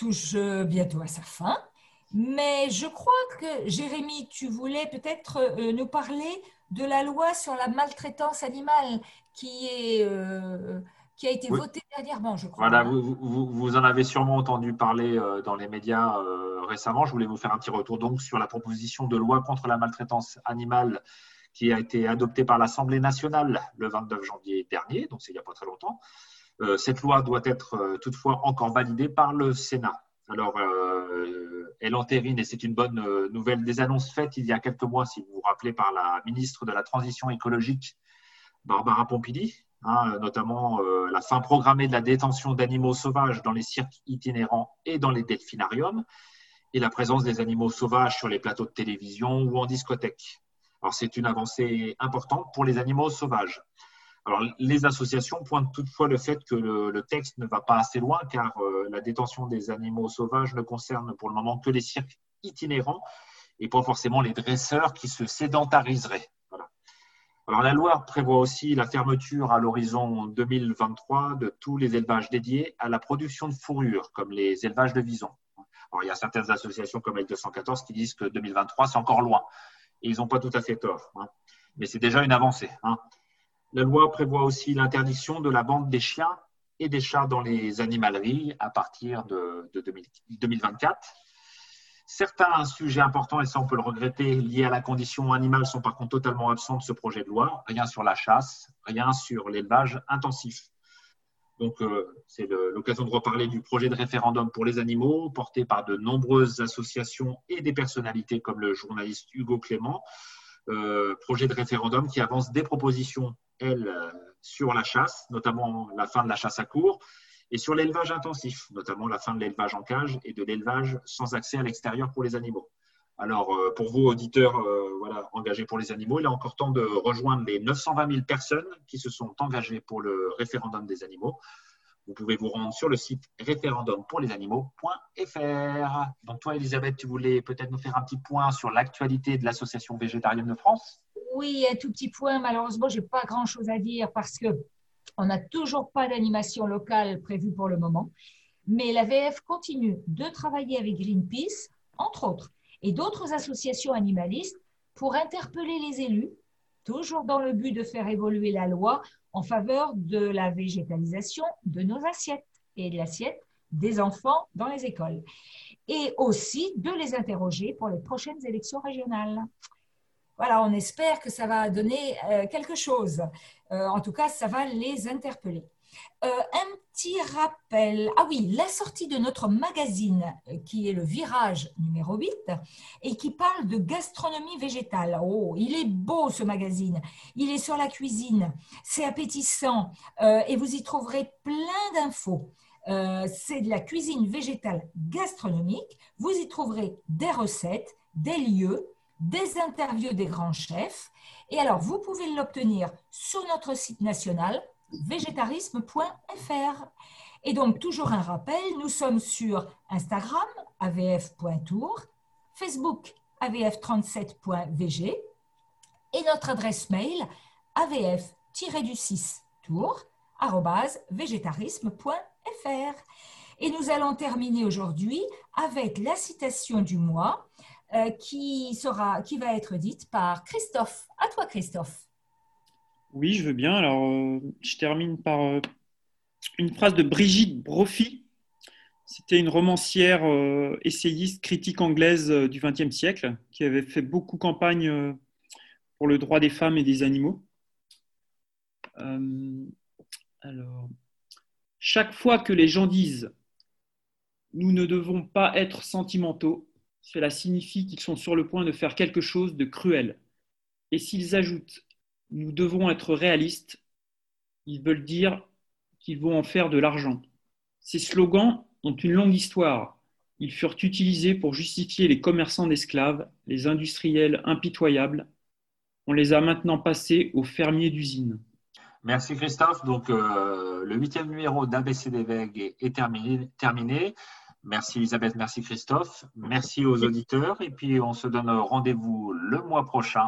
Speaker 3: touche euh, bientôt à sa fin. Mais je crois que, Jérémy, tu voulais peut-être euh, nous parler de la loi sur la maltraitance animale qui, est, euh, qui a été votée dernièrement, je crois.
Speaker 1: Voilà, vous, vous, vous, en avez sûrement entendu parler dans les médias récemment. Je voulais vous faire un petit retour donc sur la proposition de loi contre la maltraitance animale qui a été adoptée par l'Assemblée nationale le 29 janvier dernier, donc c'est il n'y a pas très longtemps. Euh, cette loi doit être euh, toutefois encore validée par le Sénat. Alors, euh, elle entérine, et c'est une bonne nouvelle, des annonces faites il y a quelques mois, si vous vous rappelez, par la ministre de la Transition écologique, Barbara Pompili, hein, notamment la fin programmée de la détention d'animaux sauvages dans les cirques itinérants et dans les delphinariums, et la présence des animaux sauvages sur les plateaux de télévision ou en discothèque. Alors, c'est une avancée importante pour les animaux sauvages. Alors, les associations pointent toutefois le fait que le, texte ne va pas assez loin, car euh, la détention des animaux sauvages ne concerne pour le moment que les cirques itinérants et pas forcément les dresseurs qui se sédentariseraient. Alors, la loi prévoit aussi la fermeture à l'horizon 2023 de tous les élevages dédiés à la production de fourrure, comme les élevages de visons. Alors, il y a certaines associations comme L214 qui disent que 2023, c'est encore loin. Et ils n'ont pas tout à fait tort. hein. Mais c'est déjà une avancée. hein. La loi prévoit aussi l'interdiction de la vente des chiens et des chats dans les animaleries à partir de, de 2000 2024. Certains sujets importants, et ça on peut le regretter, liés à la condition animale sont par contre totalement absents de ce projet de loi. Rien sur la chasse, rien sur l'élevage intensif. Donc euh, c'est l'occasion de reparler du projet de référendum pour les animaux porté par de nombreuses associations et des personnalités comme le journaliste Hugo Clément. Euh, projet de référendum qui avance des propositions, elles, euh, sur la chasse, notamment la fin de la chasse à cours, et sur l'élevage intensif, notamment la fin de l'élevage en cage et de l'élevage sans accès à l'extérieur pour les animaux. Alors, euh, pour vous, auditeurs euh, voilà, engagés pour les animaux, il est encore temps de rejoindre les 920 000 personnes qui se sont engagées pour le référendum des animaux. Vous pouvez vous rendre sur le site référendumpourlesanimaux.fr. Donc, toi, Elisabeth, tu voulais peut-être nous faire un petit point sur l'actualité de l'Association végétarienne de France?
Speaker 3: Oui, un tout petit point. Malheureusement, je n'ai pas grand-chose à dire parce que on n'a toujours pas d'animation locale prévue pour le moment. Mais la VF continue de travailler avec Greenpeace, entre autres, et d'autres associations animalistes pour interpeller les élus, toujours dans le but de faire évoluer la loi en faveur de la végétalisation de nos assiettes et de l'assiette des enfants dans les écoles. Et aussi de les interroger pour les prochaines élections régionales. Voilà, on espère que ça va donner euh, quelque chose. Euh, en tout cas, ça va les interpeller. Euh, un petit rappel. Ah oui, la sortie de notre magazine, qui est le Virage numéro 8, et qui parle de gastronomie végétale. Oh, il est beau ce magazine. Il est sur la cuisine. C'est appétissant. et vous y trouverez plein d'infos. C'est de la cuisine végétale gastronomique. Vous y trouverez des recettes, des lieux, des interviews des grands chefs. Et alors, vous pouvez l'obtenir sur notre site national végétarisme.fr. Et donc, toujours un rappel, nous sommes sur Instagram, avf.tour, Facebook, avf37.vg, et notre adresse mail, avf-du6 tour, arrobase, végétarisme.fr. Et nous allons terminer aujourd'hui avec la citation du mois qui, sera, qui va être dite par Christophe. À toi, Christophe.
Speaker 2: Oui, je veux bien. Alors, euh, je termine par euh, une phrase de Brigitte Brophy. C'était une romancière euh, essayiste critique anglaise euh, du XXe siècle qui avait fait beaucoup campagne euh, pour le droit des femmes et des animaux. Euh, alors, chaque fois que les gens disent nous ne devons pas être sentimentaux, cela signifie qu'ils sont sur le point de faire quelque chose de cruel. Et s'ils ajoutent nous devons être réalistes, ils veulent dire qu'ils vont en faire de l'argent. Ces slogans ont une longue histoire. Ils furent utilisés pour justifier les commerçants d'esclaves, les industriels impitoyables. On les a maintenant passés aux fermiers d'usines.
Speaker 1: Merci Christophe. Donc, euh, le huitième numéro d'ABC des est terminé. Merci Elisabeth, merci Christophe, merci aux auditeurs. Et puis on se donne rendez-vous le mois prochain.